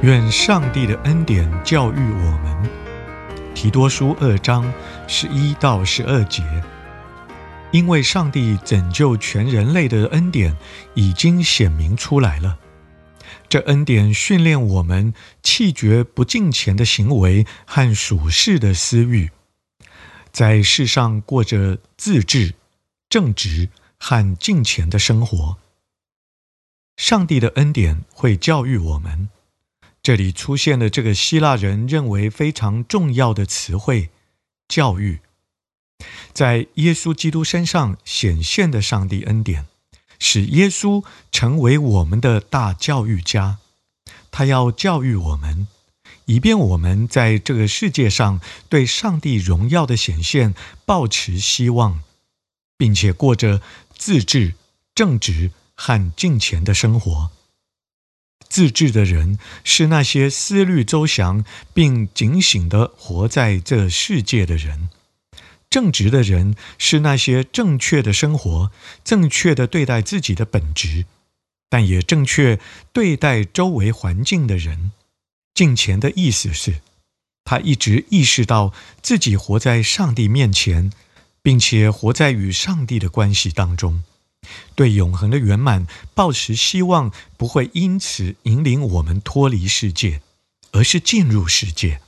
愿上帝的恩典教育我们。提多书二章十一到十二节，因为上帝拯救全人类的恩典已经显明出来了。这恩典训练我们弃绝不敬虔的行为和属世的私欲，在世上过着自制、正直和敬虔的生活。上帝的恩典会教育我们。这里出现了这个希腊人认为非常重要的词汇“教育”。在耶稣基督身上显现的上帝恩典，使耶稣成为我们的大教育家。他要教育我们，以便我们在这个世界上对上帝荣耀的显现抱持希望，并且过着自治、正直和敬虔的生活。自制的人是那些思虑周详并警醒地活在这世界的人；正直的人是那些正确的生活、正确地对待自己的本职，但也正确对待周围环境的人。敬虔的意思是，他一直意识到自己活在上帝面前，并且活在与上帝的关系当中。对永恒的圆满抱持希望，不会因此引领我们脱离世界，而是进入世界。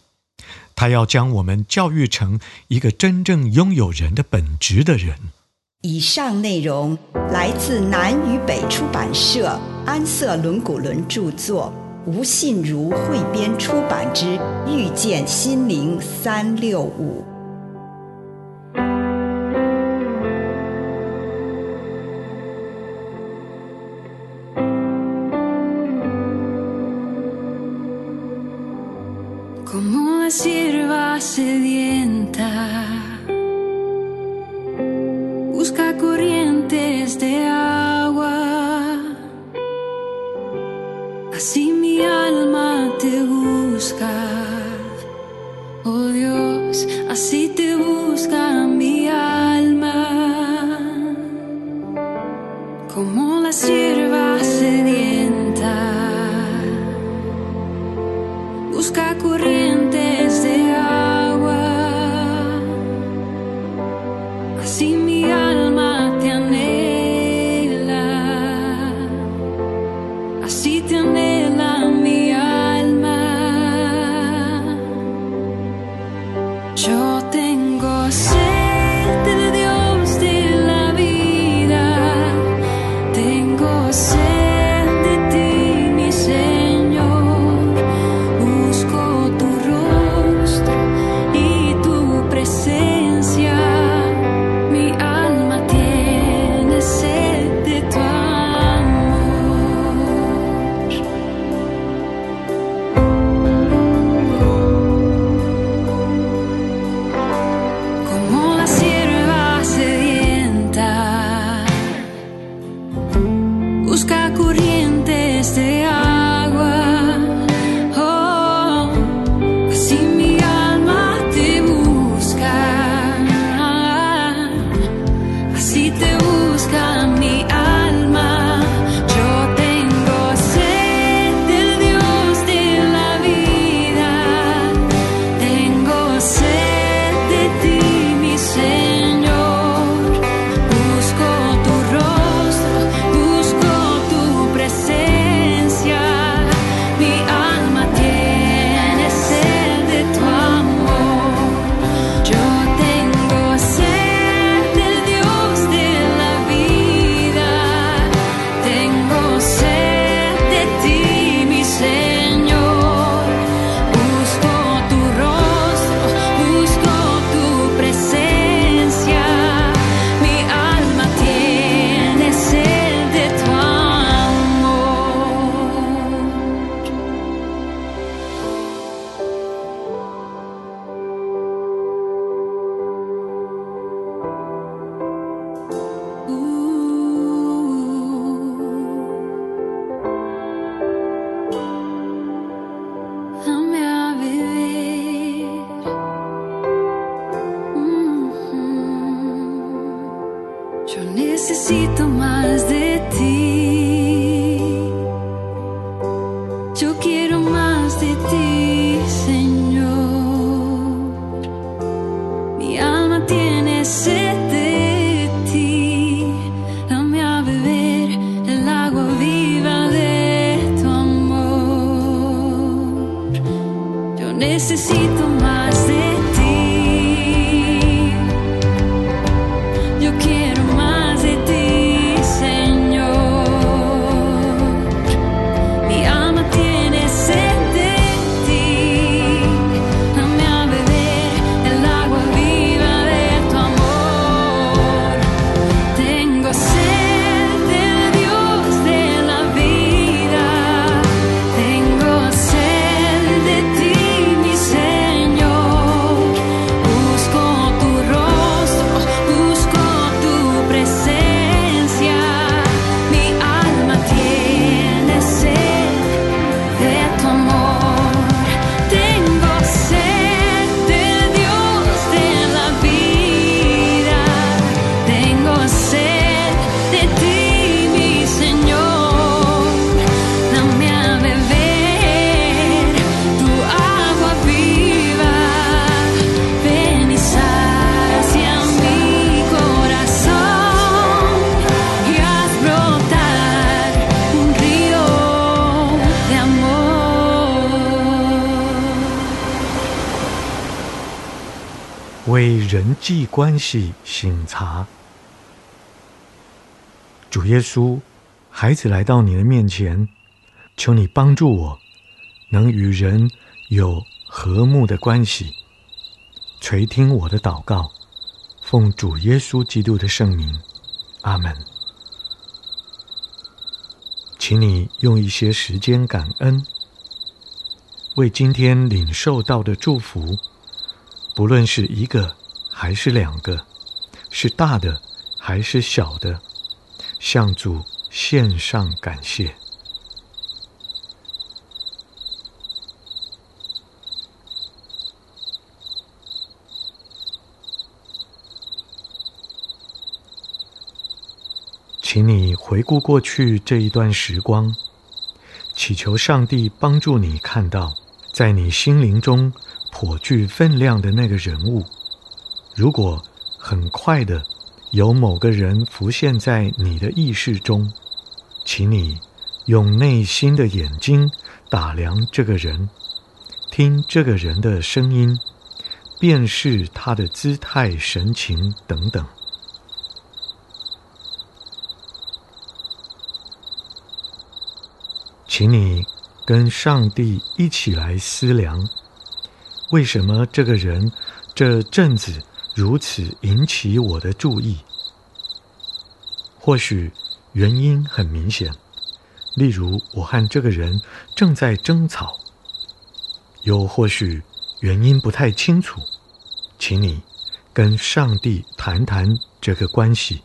他要将我们教育成一个真正拥有人的本质的人。以上内容来自南与北出版社安瑟伦古伦著作，吴信如汇编出版之《遇见心灵三六五》。Yo tengo sed. necesito 为人际关系醒察，主耶稣，孩子来到你的面前，求你帮助我，能与人有和睦的关系。垂听我的祷告，奉主耶稣基督的圣名，阿门。请你用一些时间感恩，为今天领受到的祝福。不论是一个还是两个，是大的还是小的，向主献上感谢。请你回顾过去这一段时光，祈求上帝帮助你看到，在你心灵中。颇具分量的那个人物，如果很快的有某个人浮现在你的意识中，请你用内心的眼睛打量这个人，听这个人的声音，辨识他的姿态、神情等等。请你跟上帝一起来思量。为什么这个人这阵子如此引起我的注意？或许原因很明显，例如我和这个人正在争吵；又或许原因不太清楚，请你跟上帝谈谈这个关系。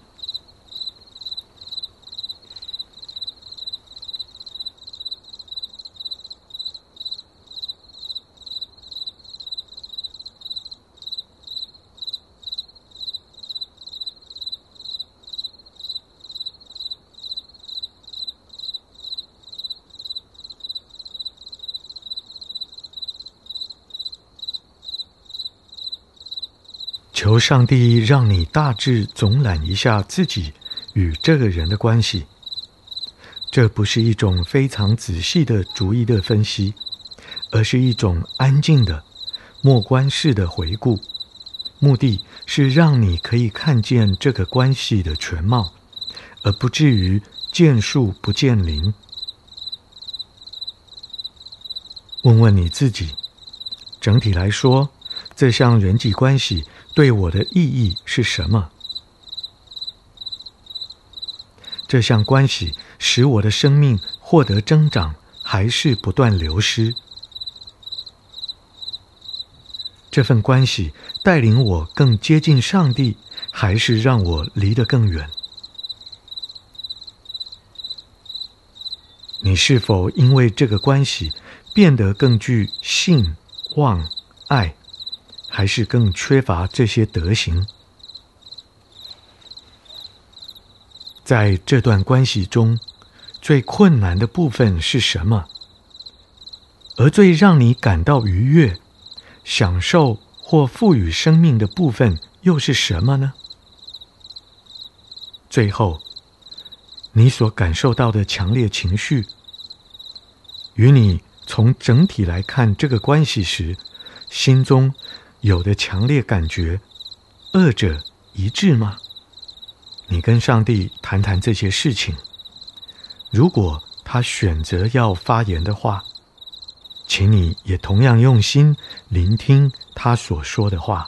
求上帝让你大致总览一下自己与这个人的关系。这不是一种非常仔细的逐一的分析，而是一种安静的默观式的回顾。目的是让你可以看见这个关系的全貌，而不至于见树不见林。问问你自己，整体来说，这项人际关系对我的意义是什么？这项关系使我的生命获得增长，还是不断流失？这份关系带领我更接近上帝，还是让我离得更远？你是否因为这个关系变得更具信、望、爱，还是更缺乏这些德行？在这段关系中，最困难的部分是什么？而最让你感到愉悦、享受或赋予生命的部分又是什么呢？最后，你所感受到的强烈情绪，与你从整体来看这个关系时，心中有的强烈感觉，二者一致吗？你跟上帝谈谈这些事情，如果他选择要发言的话，请你也同样用心聆听他所说的话。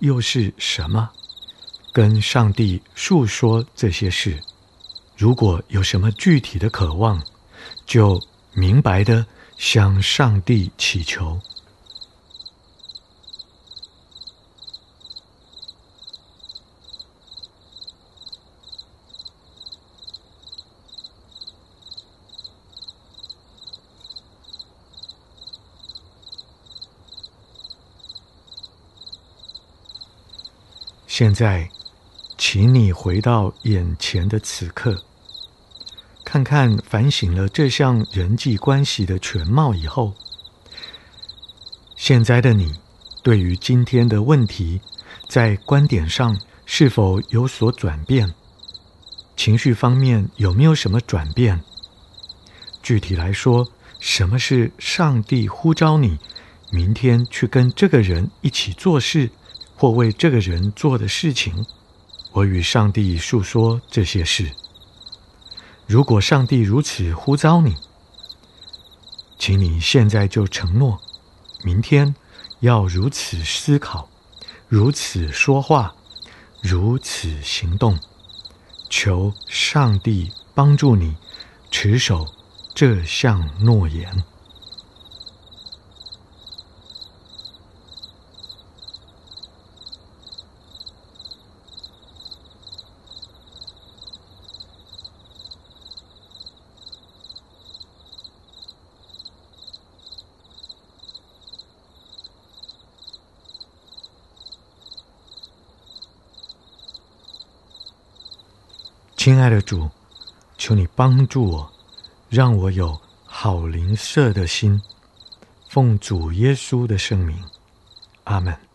又是什么？跟上帝述说这些事。如果有什么具体的渴望，就明白的向上帝祈求。现在，请你回到眼前的此刻，看看反省了这项人际关系的全貌以后，现在的你对于今天的问题，在观点上是否有所转变？情绪方面有没有什么转变？具体来说，什么是上帝呼召你明天去跟这个人一起做事？或为这个人做的事情，我与上帝诉说这些事。如果上帝如此呼召你，请你现在就承诺，明天要如此思考，如此说话，如此行动。求上帝帮助你持守这项诺言。亲爱的主，求你帮助我，让我有好灵舍的心，奉主耶稣的圣名，阿门。